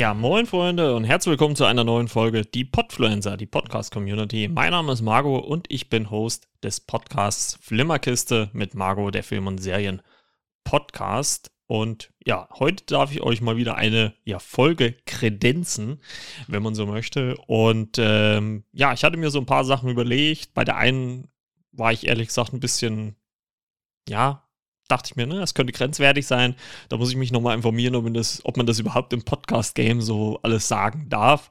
Ja, moin Freunde und herzlich willkommen zu einer neuen Folge Die Podfluencer, die Podcast Community. Mein Name ist Marco und ich bin Host des Podcasts Flimmerkiste mit Marco, der Film- und Serien Podcast. Und ja, heute darf ich euch mal wieder eine ja, Folge kredenzen, wenn man so möchte. Und ähm, ja, ich hatte mir so ein paar Sachen überlegt. Bei der einen war ich ehrlich gesagt ein bisschen, ja, dachte ich mir, ne, das könnte grenzwertig sein. Da muss ich mich nochmal informieren, ob man, das, ob man das überhaupt im Podcast-Game so alles sagen darf.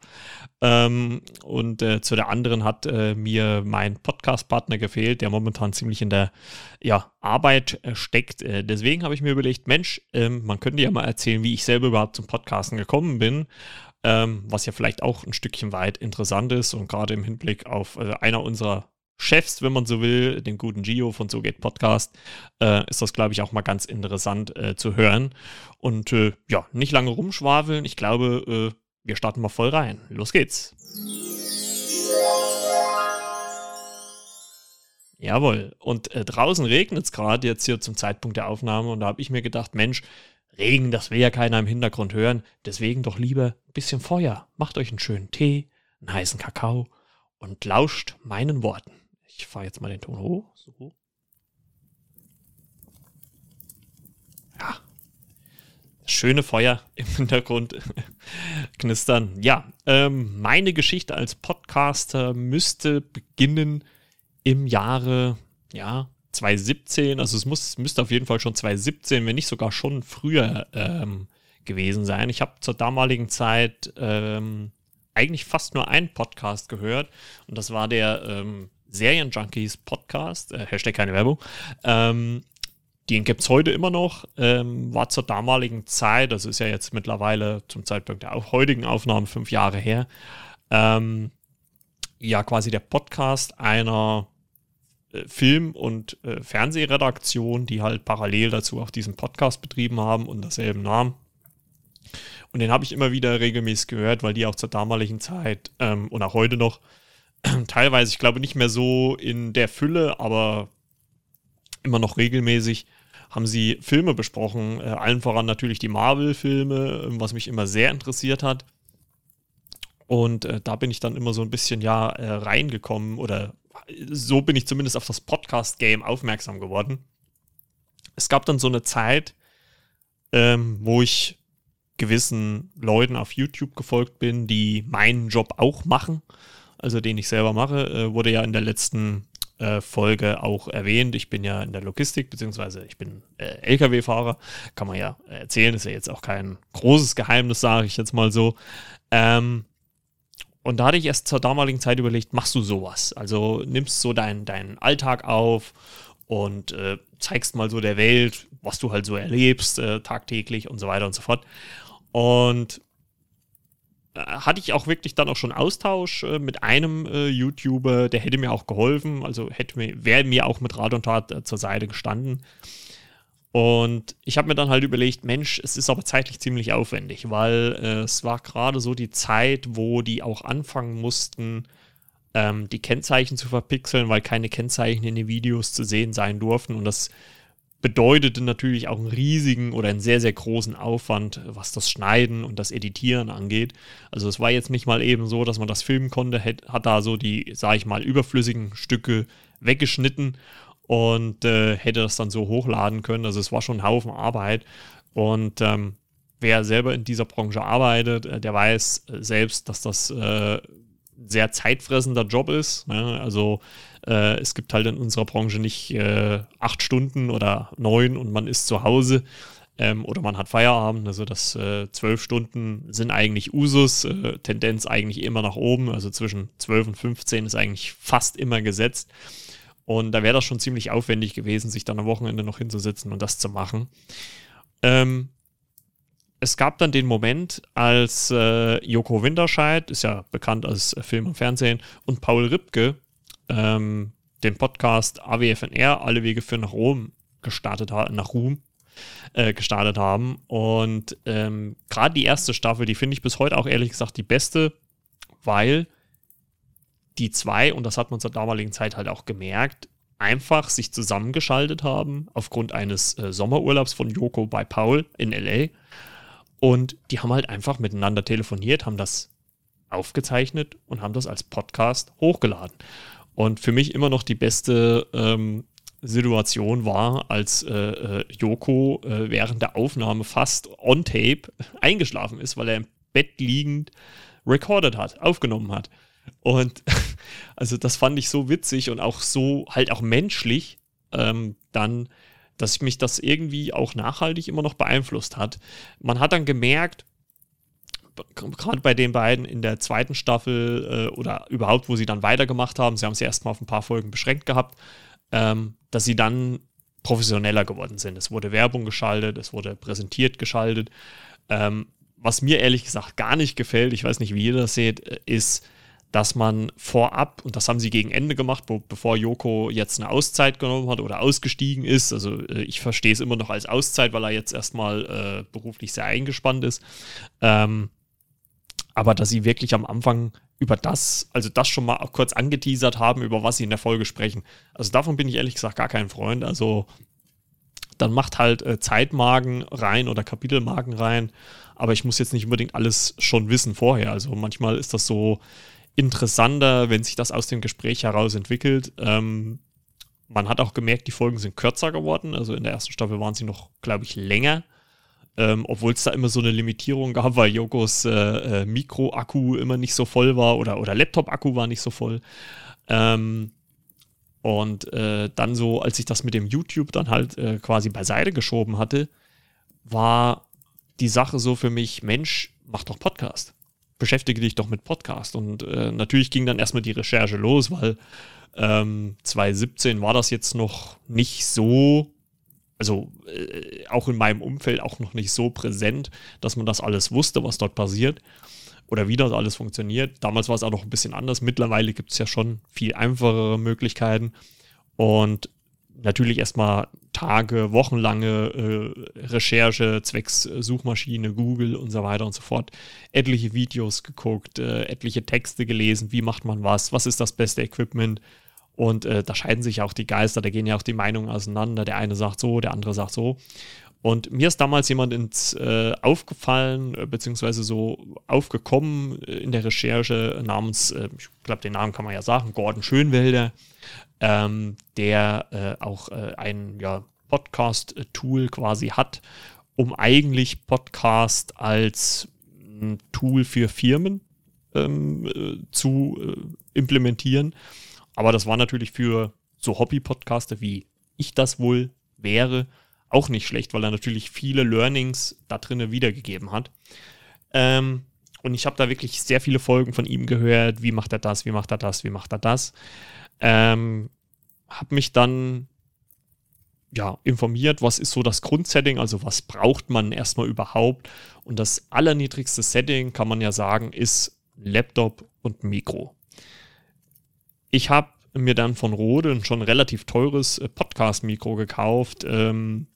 Ähm, und äh, zu der anderen hat äh, mir mein Podcast-Partner gefehlt, der momentan ziemlich in der ja, Arbeit äh, steckt. Äh, deswegen habe ich mir überlegt, Mensch, ähm, man könnte ja mal erzählen, wie ich selber überhaupt zum Podcasten gekommen bin. Ähm, was ja vielleicht auch ein Stückchen weit interessant ist und gerade im Hinblick auf äh, einer unserer Chefs, wenn man so will, den guten Gio von So geht Podcast, äh, ist das, glaube ich, auch mal ganz interessant äh, zu hören. Und äh, ja, nicht lange rumschwafeln. Ich glaube, äh, wir starten mal voll rein. Los geht's. Jawohl. Und äh, draußen regnet es gerade jetzt hier zum Zeitpunkt der Aufnahme. Und da habe ich mir gedacht, Mensch, Regen, das will ja keiner im Hintergrund hören. Deswegen doch lieber ein bisschen Feuer. Macht euch einen schönen Tee, einen heißen Kakao und lauscht meinen Worten. Ich fahre jetzt mal den Ton hoch. So. Ja. Schöne Feuer im Hintergrund knistern. Ja, ähm, meine Geschichte als Podcaster müsste beginnen im Jahre, ja, 2017. Also es muss, müsste auf jeden Fall schon 2017, wenn nicht sogar schon früher ähm, gewesen sein. Ich habe zur damaligen Zeit ähm, eigentlich fast nur einen Podcast gehört und das war der ähm, Serienjunkies Podcast, äh, Hashtag keine Werbung. Ähm, den gibt es heute immer noch, ähm, war zur damaligen Zeit, das ist ja jetzt mittlerweile zum Zeitpunkt der heutigen Aufnahme fünf Jahre her, ähm, ja quasi der Podcast einer äh, Film- und äh, Fernsehredaktion, die halt parallel dazu auch diesen Podcast betrieben haben und derselben Namen. Und den habe ich immer wieder regelmäßig gehört, weil die auch zur damaligen Zeit ähm, und auch heute noch teilweise, ich glaube nicht mehr so in der Fülle, aber immer noch regelmäßig haben sie Filme besprochen, äh, allen voran natürlich die Marvel-Filme, ähm, was mich immer sehr interessiert hat. Und äh, da bin ich dann immer so ein bisschen ja äh, reingekommen oder so bin ich zumindest auf das Podcast-Game aufmerksam geworden. Es gab dann so eine Zeit, ähm, wo ich gewissen Leuten auf YouTube gefolgt bin, die meinen Job auch machen, also den ich selber mache, äh, wurde ja in der letzten äh, Folge auch erwähnt. Ich bin ja in der Logistik, beziehungsweise ich bin äh, Lkw-Fahrer, kann man ja erzählen, ist ja jetzt auch kein großes Geheimnis, sage ich jetzt mal so. Ähm, und da hatte ich erst zur damaligen Zeit überlegt, machst du sowas? Also nimmst so deinen dein Alltag auf und äh, zeigst mal so der Welt, was du halt so erlebst, äh, tagtäglich und so weiter und so fort. Und äh, hatte ich auch wirklich dann auch schon Austausch äh, mit einem äh, YouTuber, der hätte mir auch geholfen, also hätte mir, wäre mir auch mit Rat und Tat äh, zur Seite gestanden. Und ich habe mir dann halt überlegt, Mensch, es ist aber zeitlich ziemlich aufwendig, weil äh, es war gerade so die Zeit, wo die auch anfangen mussten, ähm, die Kennzeichen zu verpixeln, weil keine Kennzeichen in den Videos zu sehen sein durften. Und das bedeutete natürlich auch einen riesigen oder einen sehr, sehr großen Aufwand, was das Schneiden und das Editieren angeht. Also es war jetzt nicht mal eben so, dass man das filmen konnte, hat, da so die, sage ich mal, überflüssigen Stücke weggeschnitten und äh, hätte das dann so hochladen können. Also es war schon ein Haufen Arbeit. Und ähm, wer selber in dieser Branche arbeitet, äh, der weiß äh, selbst, dass das äh, sehr zeitfressender Job ist. Ne? Also äh, es gibt halt in unserer Branche nicht äh, acht Stunden oder neun und man ist zu Hause ähm, oder man hat Feierabend. Also das äh, zwölf Stunden sind eigentlich Usus, äh, Tendenz eigentlich immer nach oben. Also zwischen zwölf und 15 ist eigentlich fast immer gesetzt. Und da wäre das schon ziemlich aufwendig gewesen, sich dann am Wochenende noch hinzusetzen und das zu machen. Ähm, es gab dann den Moment, als äh, Joko Winterscheid, ist ja bekannt als Film und Fernsehen, und Paul Ripke ähm, den Podcast AWFNR, Alle Wege für nach Rom, gestartet haben, nach Ruhm, äh, gestartet haben. Und ähm, gerade die erste Staffel, die finde ich bis heute auch ehrlich gesagt die beste, weil die zwei, und das hat man zur damaligen Zeit halt auch gemerkt, einfach sich zusammengeschaltet haben aufgrund eines äh, Sommerurlaubs von Joko bei Paul in LA. Und die haben halt einfach miteinander telefoniert, haben das aufgezeichnet und haben das als Podcast hochgeladen. Und für mich immer noch die beste ähm, Situation war, als äh, äh, Joko äh, während der Aufnahme fast on tape eingeschlafen ist, weil er im Bett liegend recorded hat, aufgenommen hat. Und also das fand ich so witzig und auch so halt auch menschlich, ähm, dann, dass mich das irgendwie auch nachhaltig immer noch beeinflusst hat. Man hat dann gemerkt, gerade bei den beiden in der zweiten Staffel äh, oder überhaupt, wo sie dann weitergemacht haben, sie haben es erstmal auf ein paar Folgen beschränkt gehabt, ähm, dass sie dann professioneller geworden sind. Es wurde Werbung geschaltet, es wurde präsentiert geschaltet. Ähm, was mir ehrlich gesagt gar nicht gefällt, ich weiß nicht, wie ihr das seht, äh, ist, dass man vorab, und das haben sie gegen Ende gemacht, wo, bevor Joko jetzt eine Auszeit genommen hat oder ausgestiegen ist, also äh, ich verstehe es immer noch als Auszeit, weil er jetzt erstmal äh, beruflich sehr eingespannt ist, ähm, aber dass sie wirklich am Anfang über das, also das schon mal kurz angeteasert haben, über was sie in der Folge sprechen. Also davon bin ich ehrlich gesagt gar kein Freund. Also dann macht halt äh, Zeitmarken rein oder Kapitelmarken rein, aber ich muss jetzt nicht unbedingt alles schon wissen vorher. Also manchmal ist das so interessanter, wenn sich das aus dem Gespräch heraus entwickelt. Ähm, man hat auch gemerkt, die Folgen sind kürzer geworden. Also in der ersten Staffel waren sie noch, glaube ich, länger. Ähm, Obwohl es da immer so eine Limitierung gab, weil Jokos äh, äh, Mikro-Akku immer nicht so voll war oder, oder Laptop-Akku war nicht so voll. Ähm, und äh, dann so, als ich das mit dem YouTube dann halt äh, quasi beiseite geschoben hatte, war die Sache so für mich, Mensch, mach doch Podcast. Beschäftige dich doch mit Podcast. Und äh, natürlich ging dann erstmal die Recherche los, weil ähm, 2017 war das jetzt noch nicht so also äh, auch in meinem Umfeld auch noch nicht so präsent, dass man das alles wusste, was dort passiert oder wie das alles funktioniert. Damals war es auch noch ein bisschen anders. Mittlerweile gibt es ja schon viel einfachere Möglichkeiten und natürlich erstmal Tage, wochenlange äh, Recherche zwecks Suchmaschine, Google und so weiter und so fort. Etliche Videos geguckt, äh, etliche Texte gelesen, wie macht man was, was ist das beste Equipment, und äh, da scheiden sich auch die Geister, da gehen ja auch die Meinungen auseinander. Der eine sagt so, der andere sagt so. Und mir ist damals jemand ins äh, aufgefallen, äh, beziehungsweise so aufgekommen äh, in der Recherche namens, äh, ich glaube, den Namen kann man ja sagen, Gordon Schönwelder, ähm, der äh, auch ein ja, Podcast-Tool quasi hat, um eigentlich Podcast als ein Tool für Firmen ähm, zu implementieren. Aber das war natürlich für so Hobby-Podcaster, wie ich das wohl wäre, auch nicht schlecht, weil er natürlich viele Learnings da drinnen wiedergegeben hat. Ähm, und ich habe da wirklich sehr viele Folgen von ihm gehört. Wie macht er das? Wie macht er das? Wie macht er das? Ähm, habe mich dann ja, informiert, was ist so das Grundsetting, also was braucht man erstmal überhaupt. Und das allerniedrigste Setting, kann man ja sagen, ist Laptop und Mikro. Ich habe mir dann von Rode ein schon relativ teures äh, Podcast-Mikro gekauft ähm,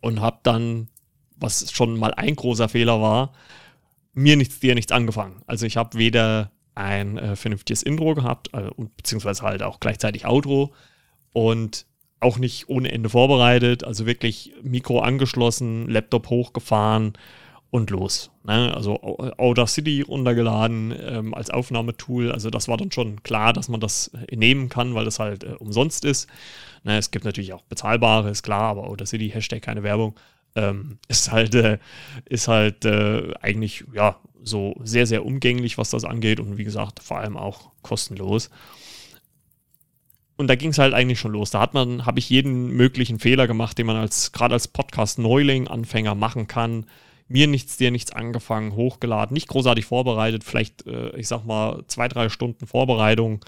und habe dann, was schon mal ein großer Fehler war, mir nichts, dir nichts angefangen. Also ich habe weder ein äh, vernünftiges Intro gehabt, äh, beziehungsweise halt auch gleichzeitig Outro und auch nicht ohne Ende vorbereitet. Also wirklich Mikro angeschlossen, Laptop hochgefahren und los. Ne? Also Audacity runtergeladen ähm, als Aufnahmetool. Also das war dann schon klar, dass man das äh, nehmen kann, weil das halt äh, umsonst ist. Ne? Es gibt natürlich auch bezahlbare, ist klar, aber Audacity, Hashtag keine Werbung, ähm, ist halt, äh, ist halt äh, eigentlich, ja, so sehr, sehr umgänglich, was das angeht und wie gesagt, vor allem auch kostenlos. Und da ging es halt eigentlich schon los. Da hat man, habe ich jeden möglichen Fehler gemacht, den man als, gerade als Podcast-Neuling, Anfänger machen kann. Mir nichts, dir nichts angefangen, hochgeladen, nicht großartig vorbereitet, vielleicht, äh, ich sag mal, zwei, drei Stunden Vorbereitung,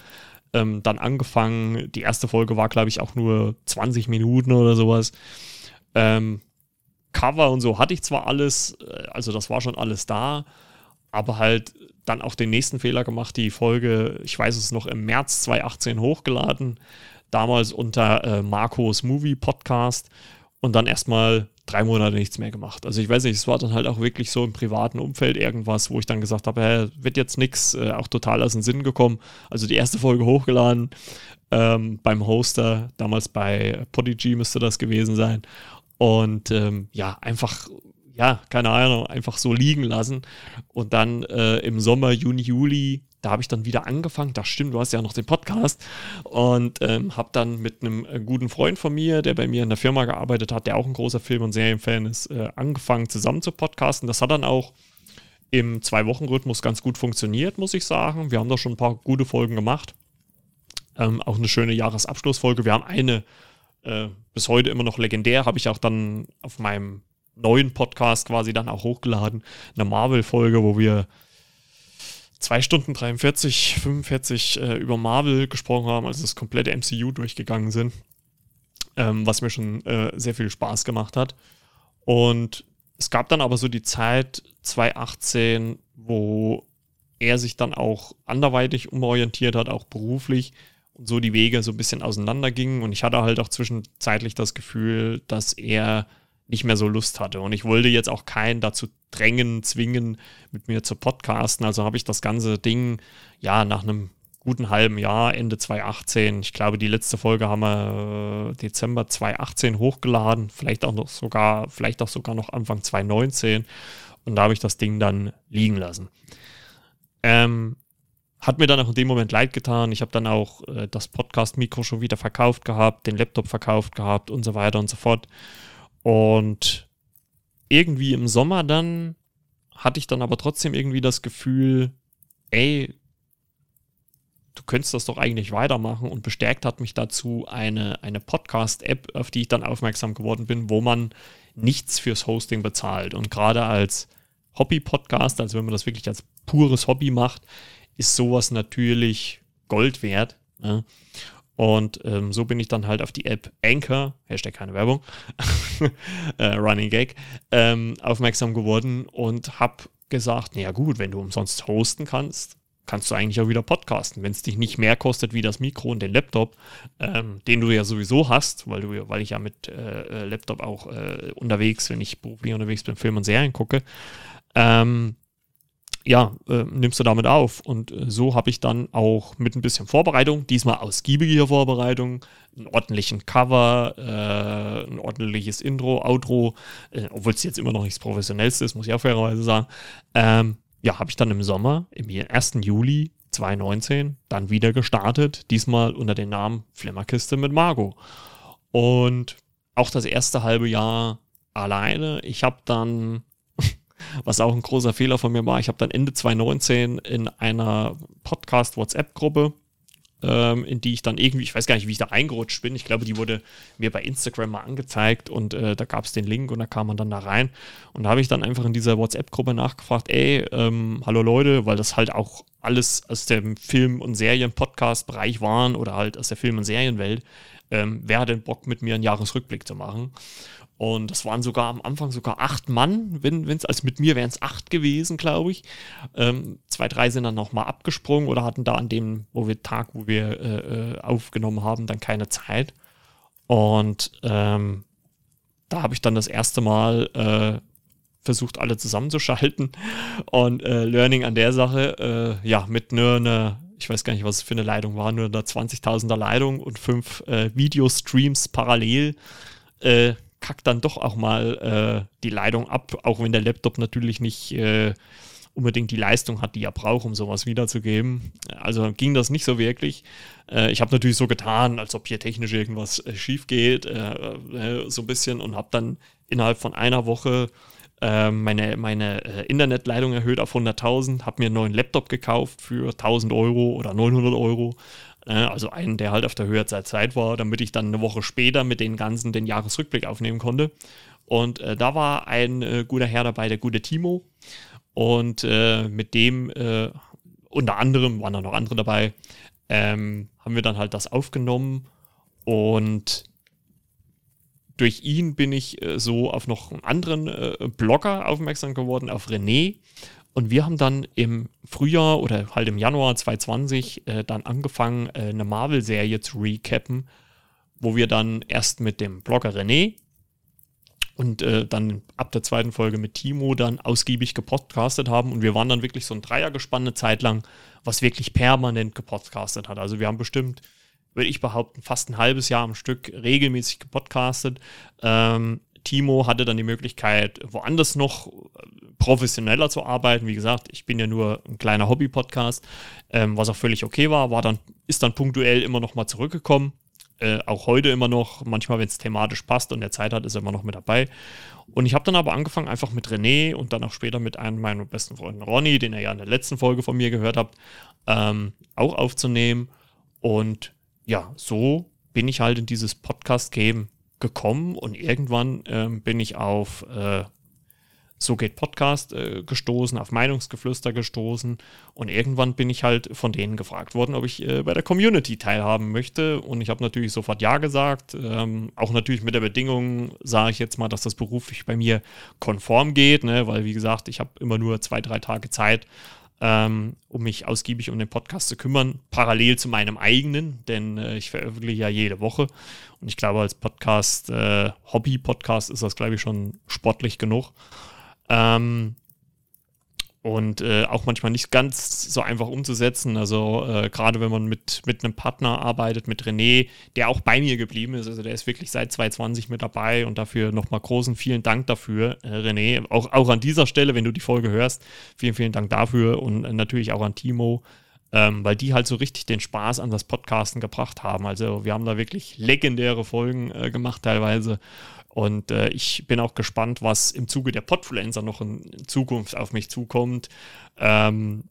ähm, dann angefangen. Die erste Folge war, glaube ich, auch nur 20 Minuten oder sowas. Ähm, Cover und so hatte ich zwar alles, äh, also das war schon alles da, aber halt dann auch den nächsten Fehler gemacht, die Folge, ich weiß es noch, im März 2018 hochgeladen, damals unter äh, Marcos Movie Podcast und dann erstmal drei Monate nichts mehr gemacht. Also ich weiß nicht, es war dann halt auch wirklich so im privaten Umfeld irgendwas, wo ich dann gesagt habe, hä, wird jetzt nichts, äh, auch total aus dem Sinn gekommen. Also die erste Folge hochgeladen ähm, beim Hoster, damals bei Podigy müsste das gewesen sein. Und ähm, ja, einfach ja, keine Ahnung, einfach so liegen lassen. Und dann äh, im Sommer, Juni, Juli, da habe ich dann wieder angefangen. Das stimmt, du hast ja noch den Podcast. Und ähm, habe dann mit einem äh, guten Freund von mir, der bei mir in der Firma gearbeitet hat, der auch ein großer Film- und Serienfan ist, äh, angefangen zusammen zu podcasten. Das hat dann auch im Zwei-Wochen-Rhythmus ganz gut funktioniert, muss ich sagen. Wir haben da schon ein paar gute Folgen gemacht. Ähm, auch eine schöne Jahresabschlussfolge. Wir haben eine äh, bis heute immer noch legendär, habe ich auch dann auf meinem neuen Podcast quasi dann auch hochgeladen. Eine Marvel-Folge, wo wir zwei Stunden 43, 45 äh, über Marvel gesprochen haben, also das komplette MCU durchgegangen sind. Ähm, was mir schon äh, sehr viel Spaß gemacht hat. Und es gab dann aber so die Zeit 2018, wo er sich dann auch anderweitig umorientiert hat, auch beruflich und so die Wege so ein bisschen auseinandergingen. Und ich hatte halt auch zwischenzeitlich das Gefühl, dass er nicht mehr so Lust hatte. Und ich wollte jetzt auch keinen dazu drängen, zwingen, mit mir zu podcasten. Also habe ich das ganze Ding ja nach einem guten halben Jahr, Ende 2018, ich glaube, die letzte Folge haben wir äh, Dezember 2018 hochgeladen, vielleicht auch noch sogar, vielleicht auch sogar noch Anfang 2019. Und da habe ich das Ding dann liegen lassen. Ähm, hat mir dann auch in dem Moment leid getan. Ich habe dann auch äh, das Podcast-Mikro schon wieder verkauft gehabt, den Laptop verkauft gehabt und so weiter und so fort. Und irgendwie im Sommer dann hatte ich dann aber trotzdem irgendwie das Gefühl, ey, du könntest das doch eigentlich weitermachen und bestärkt hat mich dazu eine, eine Podcast-App, auf die ich dann aufmerksam geworden bin, wo man nichts fürs Hosting bezahlt. Und gerade als Hobby-Podcast, also wenn man das wirklich als pures Hobby macht, ist sowas natürlich Gold wert. Ne? Und ähm, so bin ich dann halt auf die App Anchor, Hashtag keine Werbung, äh, Running Gag, ähm, aufmerksam geworden und habe gesagt, naja gut, wenn du umsonst hosten kannst, kannst du eigentlich auch wieder podcasten. Wenn es dich nicht mehr kostet wie das Mikro und den Laptop, ähm, den du ja sowieso hast, weil du, weil ich ja mit äh, äh Laptop auch äh, unterwegs, wenn ich beruflich unterwegs bin, Film und Serien gucke, ähm, ja, äh, nimmst du damit auf. Und äh, so habe ich dann auch mit ein bisschen Vorbereitung, diesmal ausgiebige Vorbereitung, einen ordentlichen Cover, äh, ein ordentliches Intro, Outro, äh, obwohl es jetzt immer noch nichts Professionellste ist, muss ich auch fairerweise sagen. Ähm, ja, habe ich dann im Sommer, im 1. Juli 2019, dann wieder gestartet, diesmal unter dem Namen Flimmerkiste mit Margot. Und auch das erste halbe Jahr alleine. Ich habe dann was auch ein großer Fehler von mir war. Ich habe dann Ende 2019 in einer Podcast-WhatsApp-Gruppe, ähm, in die ich dann irgendwie, ich weiß gar nicht, wie ich da eingerutscht bin. Ich glaube, die wurde mir bei Instagram mal angezeigt und äh, da gab es den Link und da kam man dann da rein. Und da habe ich dann einfach in dieser WhatsApp-Gruppe nachgefragt, ey, ähm, hallo Leute, weil das halt auch alles aus dem Film- und Serien-Podcast-Bereich waren oder halt aus der Film- und Serienwelt. Ähm, wer hat denn Bock, mit mir einen Jahresrückblick zu machen? Und das waren sogar am Anfang sogar acht Mann, wenn es, also mit mir wären es acht gewesen, glaube ich. Ähm, zwei, drei sind dann nochmal abgesprungen oder hatten da an dem wo wir, Tag, wo wir äh, äh, aufgenommen haben, dann keine Zeit. Und ähm, da habe ich dann das erste Mal äh, versucht, alle zusammenzuschalten. Und äh, Learning an der Sache, äh, ja, mit nur einer, ich weiß gar nicht, was es für eine Leitung war, nur einer 20.000er Leitung und fünf äh, Videostreams parallel. Äh, kackt dann doch auch mal äh, die Leitung ab, auch wenn der Laptop natürlich nicht äh, unbedingt die Leistung hat, die er braucht, um sowas wiederzugeben. Also ging das nicht so wirklich. Äh, ich habe natürlich so getan, als ob hier technisch irgendwas äh, schief geht, äh, äh, so ein bisschen und habe dann innerhalb von einer Woche äh, meine, meine Internetleitung erhöht auf 100.000, habe mir einen neuen Laptop gekauft für 1000 Euro oder 900 Euro. Äh, also einen, der halt auf der Höhe der Zeit war, damit ich dann eine Woche später mit den ganzen den Jahresrückblick aufnehmen konnte. Und äh, da war ein äh, guter Herr dabei, der gute Timo. Und äh, mit dem, äh, unter anderem, waren da noch andere dabei, ähm, haben wir dann halt das aufgenommen. Und durch ihn bin ich äh, so auf noch einen anderen Blogger aufmerksam geworden, auf René. Und wir haben dann im Frühjahr oder halt im Januar 2020 äh, dann angefangen, äh, eine Marvel-Serie zu recappen, wo wir dann erst mit dem Blogger René und äh, dann ab der zweiten Folge mit Timo dann ausgiebig gepodcastet haben. Und wir waren dann wirklich so ein Dreiergespann eine Zeit lang, was wirklich permanent gepodcastet hat. Also wir haben bestimmt würde ich behaupten, fast ein halbes Jahr am Stück regelmäßig gepodcastet. Ähm, Timo hatte dann die Möglichkeit, woanders noch äh, professioneller zu arbeiten. Wie gesagt, ich bin ja nur ein kleiner Hobby-Podcast, ähm, was auch völlig okay war, war dann, ist dann punktuell immer noch mal zurückgekommen. Äh, auch heute immer noch, manchmal, wenn es thematisch passt und er Zeit hat, ist er immer noch mit dabei. Und ich habe dann aber angefangen, einfach mit René und dann auch später mit einem meiner besten Freunden Ronny, den ihr ja in der letzten Folge von mir gehört habt, ähm, auch aufzunehmen. Und ja, so bin ich halt in dieses Podcast-Game gekommen und irgendwann ähm, bin ich auf äh, So geht Podcast äh, gestoßen, auf Meinungsgeflüster gestoßen und irgendwann bin ich halt von denen gefragt worden, ob ich äh, bei der Community teilhaben möchte und ich habe natürlich sofort Ja gesagt, ähm, auch natürlich mit der Bedingung, sage ich jetzt mal, dass das beruflich bei mir konform geht, ne? weil wie gesagt, ich habe immer nur zwei, drei Tage Zeit, ähm, um mich ausgiebig um den Podcast zu kümmern, parallel zu meinem eigenen, denn äh, ich veröffentliche ja jede Woche. Und ich glaube, als Podcast, äh, Hobby-Podcast ist das, glaube ich, schon sportlich genug. Ähm, und äh, auch manchmal nicht ganz so einfach umzusetzen. Also äh, gerade wenn man mit, mit einem Partner arbeitet, mit René, der auch bei mir geblieben ist, also der ist wirklich seit 2020 mit dabei und dafür nochmal großen vielen Dank dafür, äh, René. Auch, auch an dieser Stelle, wenn du die Folge hörst, vielen, vielen Dank dafür und äh, natürlich auch an Timo, ähm, weil die halt so richtig den Spaß an das Podcasten gebracht haben. Also wir haben da wirklich legendäre Folgen äh, gemacht teilweise und äh, ich bin auch gespannt, was im Zuge der Podfluencer noch in, Zukunft auf mich zukommt. Ähm,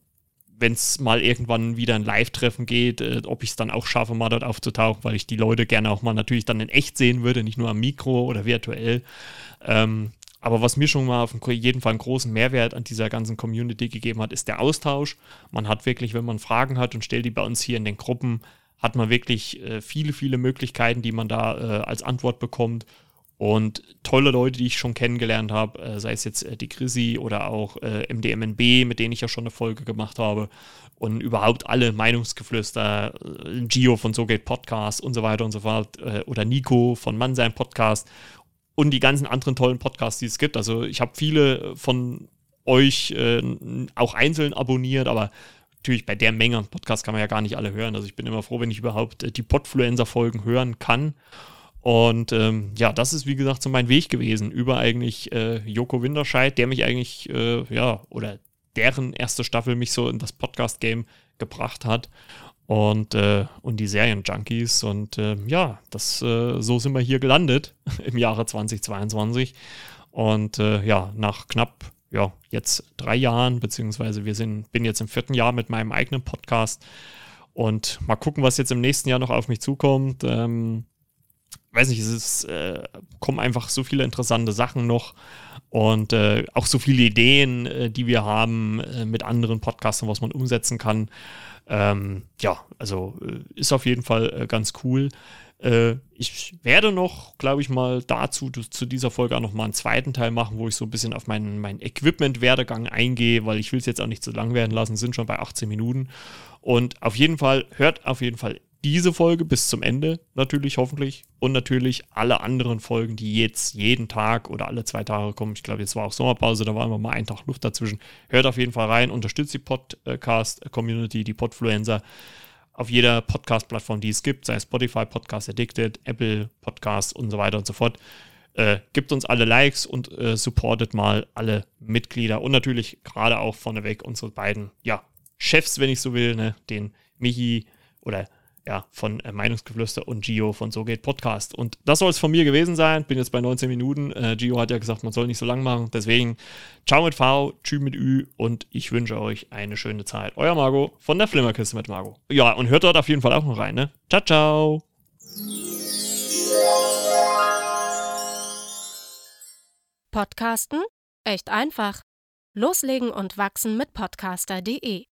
wenn es mal irgendwann wieder ein Live-Treffen geht, äh, ob ich es dann auch schaffe, mal dort aufzutauchen, weil ich die Leute gerne auch mal natürlich dann in echt sehen würde, nicht nur am Mikro oder virtuell. Ähm, aber was mir schon mal auf jeden Fall einen großen Mehrwert an dieser ganzen Community gegeben hat, ist der Austausch. Man hat wirklich, wenn man Fragen hat und stellt die bei uns hier in den Gruppen, hat man wirklich äh, viele, viele Möglichkeiten, die man da äh, als Antwort bekommt. Und tolle Leute, die ich schon kennengelernt habe, äh, sei es jetzt äh, die Chrissy oder auch äh, MDMNB, mit denen ich ja schon eine Folge gemacht habe. Und überhaupt alle Meinungsgeflüster, Gio von So geht Podcast und so weiter und so fort. Oder Nico von Mannsein Podcast. Und die ganzen anderen tollen Podcasts, die es gibt. Also ich habe viele von euch auch einzeln abonniert, aber natürlich bei der Menge an Podcasts kann man ja gar nicht alle hören. Also ich bin immer froh, wenn ich überhaupt die Podfluencer-Folgen hören kann. Und ähm, ja, das ist wie gesagt so mein Weg gewesen über eigentlich äh, Joko Winterscheid, der mich eigentlich, äh, ja, oder deren erste Staffel mich so in das Podcast-Game gebracht hat. Und, äh, und die Serien-Junkies. Und äh, ja, das, äh, so sind wir hier gelandet im Jahre 2022. Und äh, ja, nach knapp, ja, jetzt drei Jahren, beziehungsweise wir sind, bin jetzt im vierten Jahr mit meinem eigenen Podcast. Und mal gucken, was jetzt im nächsten Jahr noch auf mich zukommt. Ähm, weiß nicht, es ist, äh, kommen einfach so viele interessante Sachen noch und äh, auch so viele Ideen, äh, die wir haben äh, mit anderen Podcastern, was man umsetzen kann. Ähm, ja, also äh, ist auf jeden Fall äh, ganz cool. ich werde noch, glaube ich mal, dazu zu dieser Folge auch noch mal einen zweiten Teil machen, wo ich so ein bisschen auf meinen, meinen Equipment-Werdegang eingehe, weil ich will es jetzt auch nicht zu lang werden lassen, sind schon bei 18 Minuten. Und auf jeden Fall, hört auf jeden Fall diese Folge bis zum Ende natürlich hoffentlich und natürlich alle anderen Folgen, die jetzt jeden Tag oder alle zwei Tage kommen. Ich glaube, jetzt war auch Sommerpause, da war immer mal ein Tag Luft dazwischen. Hört auf jeden Fall rein, unterstützt die Podcast-Community, die Podfluencer auf jeder Podcast-Plattform, die es gibt, sei es Spotify, Podcast Addicted, Apple Podcast und so weiter und so fort. Äh, gibt uns alle Likes und äh, supportet mal alle Mitglieder und natürlich gerade auch vorneweg unsere beiden ja, Chefs, wenn ich so will, ne, den Michi oder ja, von äh, Meinungsgeflüster und Gio von So geht Podcast. Und das soll es von mir gewesen sein. Bin jetzt bei 19 Minuten. Äh, Gio hat ja gesagt, man soll nicht so lang machen. Deswegen, ciao mit V, tschü mit Ü und ich wünsche euch eine schöne Zeit. Euer Marco von der Flimmerkiste mit Marco. Ja, und hört dort auf jeden Fall auch noch rein, ne? Ciao, ciao. Podcasten? Echt einfach. Loslegen und wachsen mit podcaster.de